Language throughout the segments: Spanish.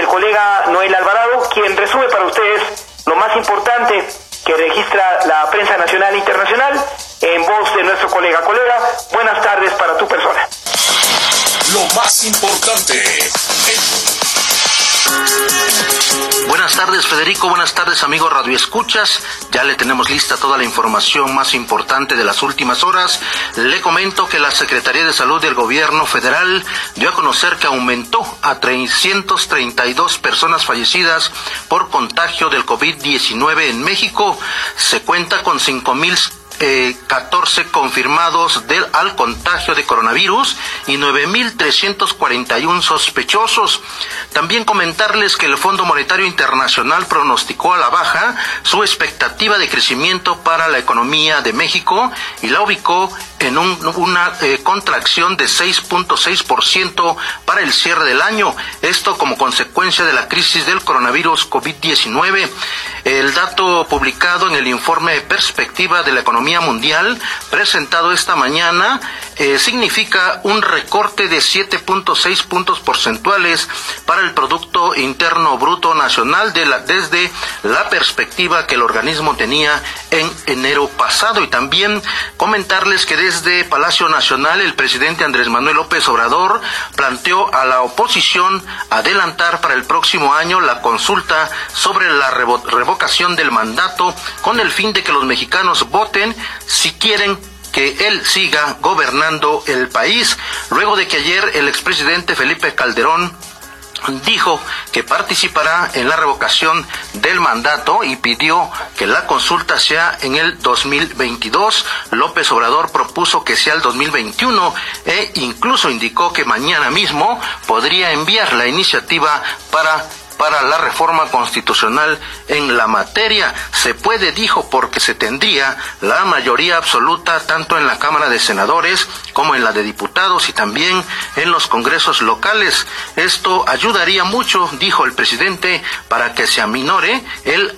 el colega Noel Alvarado, quien resume para ustedes lo más importante que registra la prensa nacional e internacional en voz de nuestro colega. Colega, buenas tardes para tu persona. Lo más importante Buenas tardes Federico, buenas tardes amigos Radio Escuchas. Ya le tenemos lista toda la información más importante de las últimas horas. Le comento que la Secretaría de Salud del Gobierno Federal dio a conocer que aumentó a 332 personas fallecidas por contagio del COVID-19 en México. Se cuenta con 5.000 eh, 14 confirmados del, al contagio de coronavirus y 9.341 sospechosos. También comentarles que el Fondo Monetario Internacional pronosticó a la baja su expectativa de crecimiento para la economía de México y la ubicó en una eh, contracción de 6.6% para el cierre del año. Esto como consecuencia de la crisis del coronavirus COVID-19. El dato publicado en el informe perspectiva de la economía mundial presentado esta mañana eh, significa un recorte de 7.6 puntos porcentuales para el Producto Interno Bruto Nacional de la, desde la perspectiva que el organismo tenía en enero pasado. Y también comentarles que Palacio Nacional el presidente Andrés Manuel López Obrador planteó a la oposición adelantar para el próximo año la consulta sobre la revocación del mandato con el fin de que los mexicanos voten si quieren que él siga gobernando el país, luego de que ayer el expresidente Felipe Calderón dijo que participará en la revocación del mandato y pidió que la consulta sea en el 2022. López Obrador propuso que sea el 2021 e incluso indicó que mañana mismo podría enviar la iniciativa para para la reforma constitucional en la materia. Se puede, dijo, porque se tendría la mayoría absoluta tanto en la Cámara de Senadores como en la de Diputados y también en los congresos locales. Esto ayudaría mucho, dijo el presidente, para que se aminore el,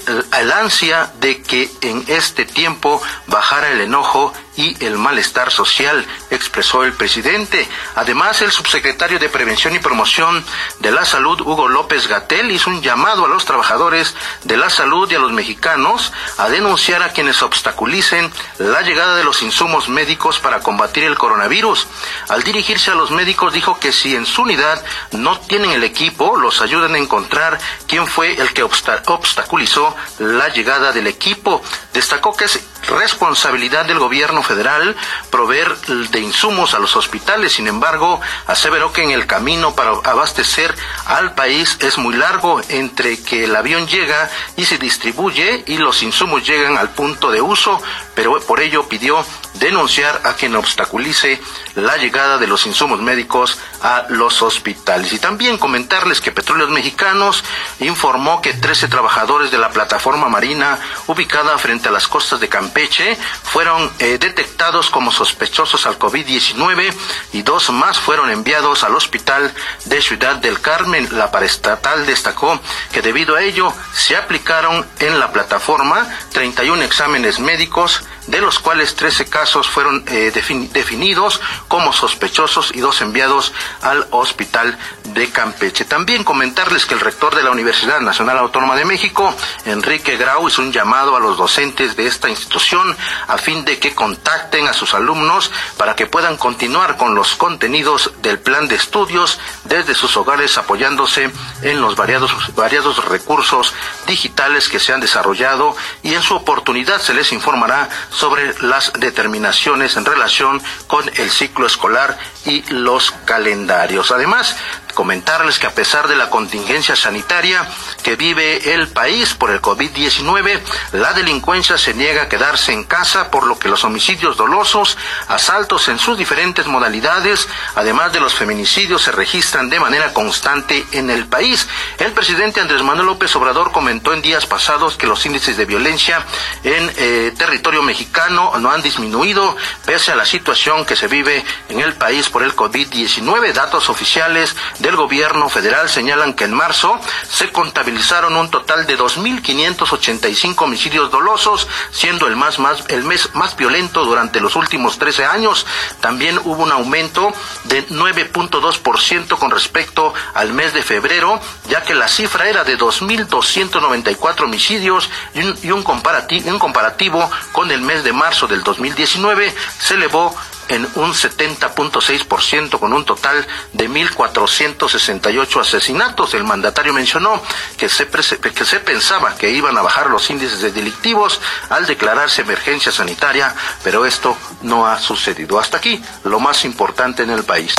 ansia de que en este tiempo bajara el enojo y el malestar social, expresó el presidente. Además, el subsecretario de Prevención y Promoción de la Salud, Hugo López Gatel, hizo un llamado a los trabajadores de la salud y a los mexicanos a denunciar a quienes obstaculicen la llegada de los insumos médicos para combatir el coronavirus. Al dirigirse a los médicos dijo que si en su unidad no tienen el equipo, los ayudan a encontrar quién fue el que obstaculizó la llegada del equipo. Destacó que es responsabilidad del gobierno federal proveer de insumos a los hospitales. Sin embargo, aseveró que en el camino para abastecer al país es muy largo entre que el avión llega y se distribuye y los insumos llegan al punto de uso, pero por ello pidió denunciar a quien obstaculice la llegada de los insumos médicos a los hospitales. Y también comentarles que Petróleos Mexicanos informó que 13 trabajadores de la plataforma marina ubicada frente a las costas de Campeche fueron eh, detectados como sospechosos al COVID-19 y dos más fueron enviados al hospital de Ciudad del Carmen. La paraestatal destacó que debido a ello se aplicaron en la plataforma 31 exámenes médicos de los cuales 13 casos fueron eh, definidos como sospechosos y dos enviados al hospital de Campeche. También comentarles que el rector de la Universidad Nacional Autónoma de México, Enrique Grau, hizo un llamado a los docentes de esta institución a fin de que contacten a sus alumnos para que puedan continuar con los contenidos del plan de estudios desde sus hogares apoyándose en los variados, variados recursos digitales que se han desarrollado y en su oportunidad se les informará sobre las determinaciones en relación con el ciclo escolar y los calendarios. Además, comentarles que a pesar de la contingencia sanitaria que vive el país por el COVID-19, la delincuencia se niega a quedarse en casa, por lo que los homicidios dolosos, asaltos en sus diferentes modalidades, además de los feminicidios, se registran de manera constante en el país. El presidente Andrés Manuel López Obrador comentó en días pasados que los índices de violencia en eh, territorio mexicano no han disminuido pese a la situación que se vive en el país por el COVID-19. Datos oficiales del gobierno federal señalan que en marzo se contabilizaron un total de 2.585 homicidios dolosos, siendo el, más, el mes más violento durante los últimos 13 años. También hubo un aumento de 9.2% con respecto al mes de febrero, ya que la cifra era de 2.294 homicidios y un, y un, comparativo, un comparativo con el mes de marzo del 2019 se elevó en un 70.6% con un total de 1.468 asesinatos. El mandatario mencionó que se, que se pensaba que iban a bajar los índices de delictivos al declararse emergencia sanitaria, pero esto no ha sucedido. Hasta aquí lo más importante en el país.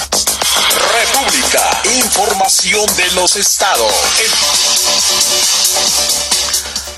República, información de los estados.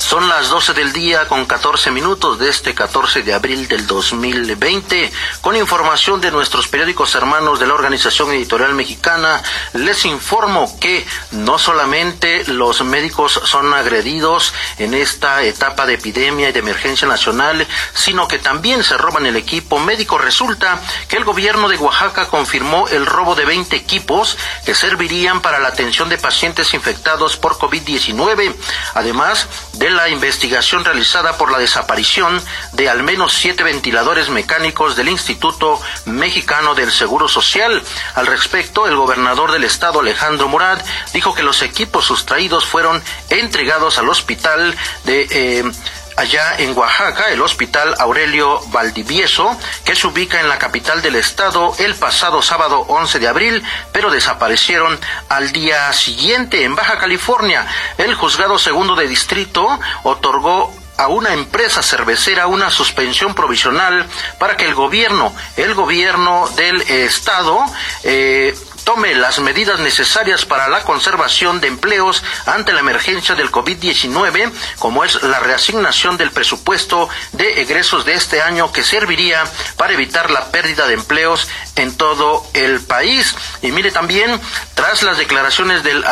Son las 12 del día con 14 minutos de este 14 de abril del 2020. Con información de nuestros periódicos hermanos de la Organización Editorial Mexicana, les informo que no solamente los médicos son agredidos en esta etapa de epidemia y de emergencia nacional, sino que también se roban el equipo médico. Resulta que el gobierno de Oaxaca confirmó el robo de 20 equipos que servirían para la atención de pacientes infectados por COVID-19, además de la investigación realizada por la desaparición de al menos siete ventiladores mecánicos del Instituto Mexicano del Seguro Social. Al respecto, el gobernador del estado, Alejandro Murad, dijo que los equipos sustraídos fueron entregados al hospital de eh, allá en Oaxaca, el Hospital Aurelio Valdivieso, que se ubica en la capital del estado el pasado sábado 11 de abril, pero desaparecieron al día siguiente. En Baja California, el juzgado segundo de distrito otorgó a una empresa cervecera una suspensión provisional para que el gobierno, el gobierno del estado, eh, tome las medidas necesarias para la conservación de empleos ante la emergencia del COVID-19, como es la reasignación del presupuesto de egresos de este año que serviría para evitar la pérdida de empleos en todo el país. Y mire también, tras las declaraciones del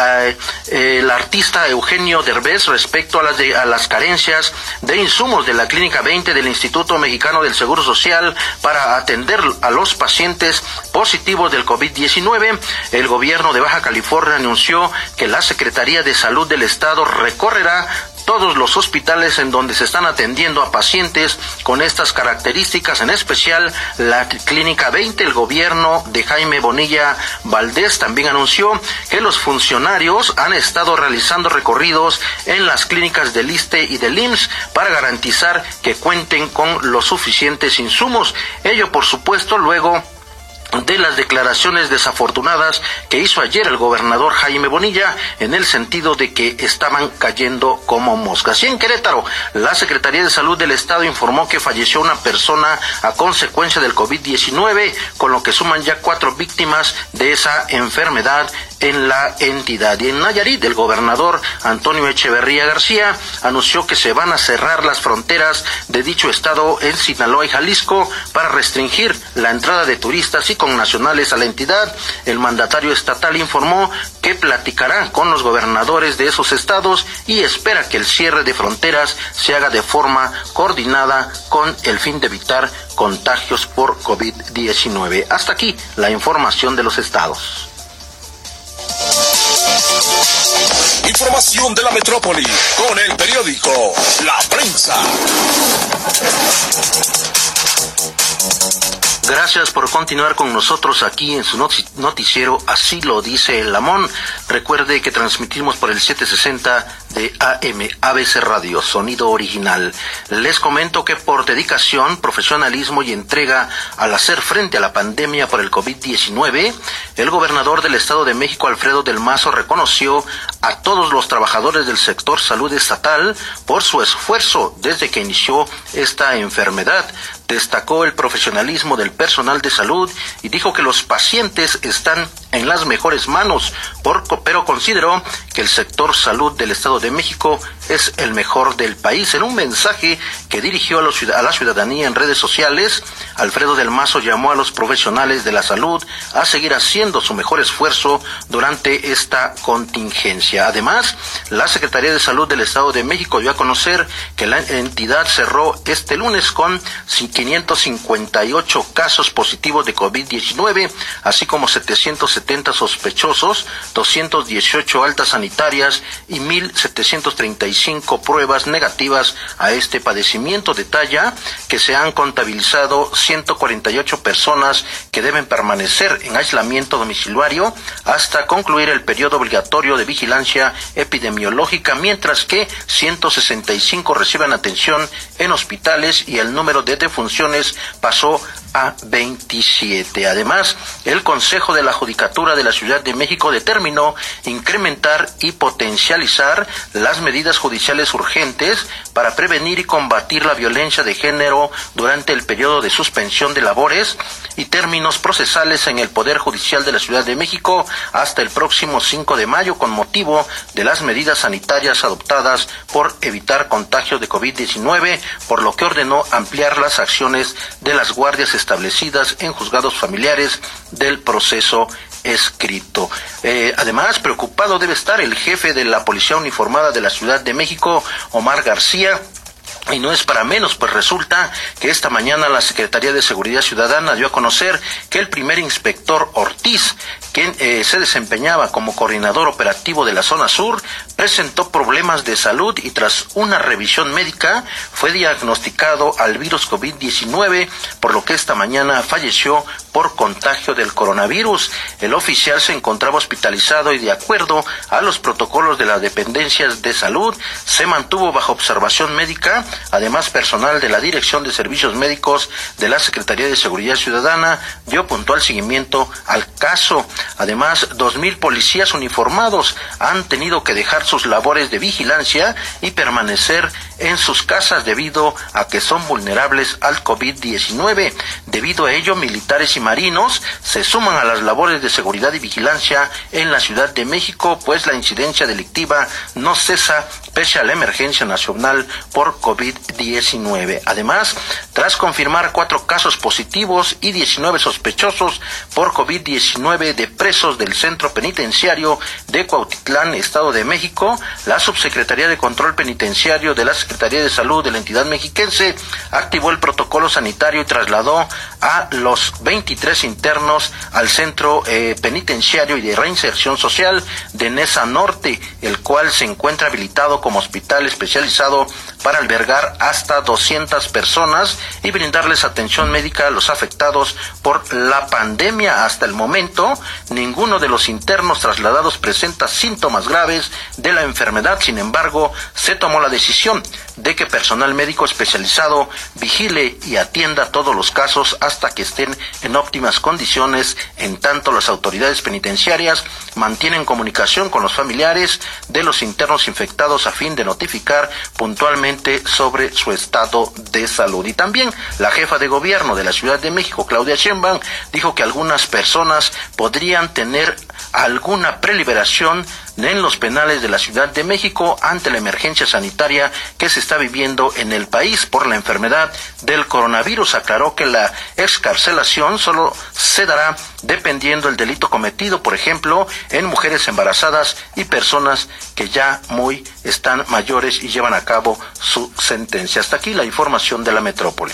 eh, artista Eugenio Derbez respecto a las, a las carencias de insumos de la Clínica 20 del Instituto Mexicano del Seguro Social para atender a los pacientes positivos del COVID-19, el gobierno de Baja California anunció que la Secretaría de Salud del Estado recorrerá todos los hospitales en donde se están atendiendo a pacientes con estas características, en especial la Clínica 20. El gobierno de Jaime Bonilla Valdés también anunció que los funcionarios han estado realizando recorridos en las clínicas del ISTE y del IMSS para garantizar que cuenten con los suficientes insumos. Ello, por supuesto, luego de las declaraciones desafortunadas que hizo ayer el gobernador Jaime Bonilla en el sentido de que estaban cayendo como moscas. Y en Querétaro, la Secretaría de Salud del Estado informó que falleció una persona a consecuencia del COVID-19, con lo que suman ya cuatro víctimas de esa enfermedad en la entidad. Y en Nayarit, el gobernador Antonio Echeverría García anunció que se van a cerrar las fronteras de dicho estado en Sinaloa y Jalisco para restringir la entrada de turistas y nacionales a la entidad. El mandatario estatal informó que platicará con los gobernadores de esos estados y espera que el cierre de fronteras se haga de forma coordinada con el fin de evitar contagios por COVID-19. Hasta aquí la información de los estados. Información de la metrópoli con el periódico La Prensa. Gracias por continuar con nosotros aquí en su noticiero Así lo dice el Lamón. Recuerde que transmitimos por el 760 de AM ABC Radio, sonido original. Les comento que por dedicación, profesionalismo y entrega al hacer frente a la pandemia por el COVID-19, el gobernador del Estado de México, Alfredo del Mazo, reconoció a todos los trabajadores del sector salud estatal por su esfuerzo desde que inició esta enfermedad destacó el profesionalismo del personal de salud y dijo que los pacientes están en las mejores manos, pero consideró que el sector salud del Estado de México es el mejor del país. En un mensaje que dirigió a, la ciudadanía en redes sociales, Alfredo del Mazo llamó a los profesionales de la salud a seguir haciendo su mejor esfuerzo durante esta contingencia. Además, la Secretaría de Salud del Estado de México dio a conocer que la entidad cerró este lunes con 558 casos positivos de COVID-19, así como 770 70 sospechosos, 218 altas sanitarias y 1.735 pruebas negativas a este padecimiento. Detalla que se han contabilizado 148 personas que deben permanecer en aislamiento domiciliario hasta concluir el periodo obligatorio de vigilancia epidemiológica, mientras que 165 reciben atención en hospitales y el número de defunciones pasó a 27. Además, el Consejo de la Judicatura de la Ciudad de México determinó incrementar y potencializar las medidas judiciales urgentes para prevenir y combatir la violencia de género durante el periodo de suspensión de labores y términos procesales en el Poder Judicial de la Ciudad de México hasta el próximo 5 de mayo con motivo de las medidas sanitarias adoptadas por evitar contagio de COVID-19, por lo que ordenó ampliar las acciones de las guardias establecidas en juzgados familiares del proceso escrito. Eh, además, preocupado debe estar el jefe de la Policía Uniformada de la Ciudad de México, Omar García, y no es para menos, pues resulta que esta mañana la Secretaría de Seguridad Ciudadana dio a conocer que el primer inspector Ortiz, quien eh, se desempeñaba como coordinador operativo de la zona sur, presentó problemas de salud y tras una revisión médica fue diagnosticado al virus COVID-19, por lo que esta mañana falleció por contagio del coronavirus. El oficial se encontraba hospitalizado y de acuerdo a los protocolos de las dependencias de salud se mantuvo bajo observación médica Además, personal de la Dirección de Servicios Médicos de la Secretaría de Seguridad Ciudadana dio puntual seguimiento al caso. Además, dos mil policías uniformados han tenido que dejar sus labores de vigilancia y permanecer en sus casas debido a que son vulnerables al COVID-19. Debido a ello, militares y marinos se suman a las labores de seguridad y vigilancia en la Ciudad de México, pues la incidencia delictiva no cesa pese a la emergencia nacional por COVID-19. Además, tras confirmar cuatro casos positivos y 19 sospechosos por COVID-19 de presos del centro penitenciario de Cuautitlán, Estado de México, la Subsecretaría de Control Penitenciario de la Secretaría de Salud de la entidad mexiquense activó el protocolo sanitario y trasladó a los 23 internos al centro eh, penitenciario y de reinserción social de Nesa Norte, el cual se encuentra habilitado como hospital especializado para albergar hasta 200 personas y brindarles atención médica a los afectados por la pandemia. Hasta el momento, ninguno de los internos trasladados presenta síntomas graves de la enfermedad. Sin embargo, se tomó la decisión just de que personal médico especializado vigile y atienda todos los casos hasta que estén en óptimas condiciones. En tanto, las autoridades penitenciarias mantienen comunicación con los familiares de los internos infectados a fin de notificar puntualmente sobre su estado de salud. Y también la jefa de gobierno de la Ciudad de México, Claudia Sheinbaum, dijo que algunas personas podrían tener alguna preliberación en los penales de la Ciudad de México ante la emergencia sanitaria que se está viviendo en el país por la enfermedad del coronavirus. Aclaró que la excarcelación solo se dará dependiendo el delito cometido, por ejemplo, en mujeres embarazadas y personas que ya muy están mayores y llevan a cabo su sentencia. Hasta aquí la información de la metrópoli.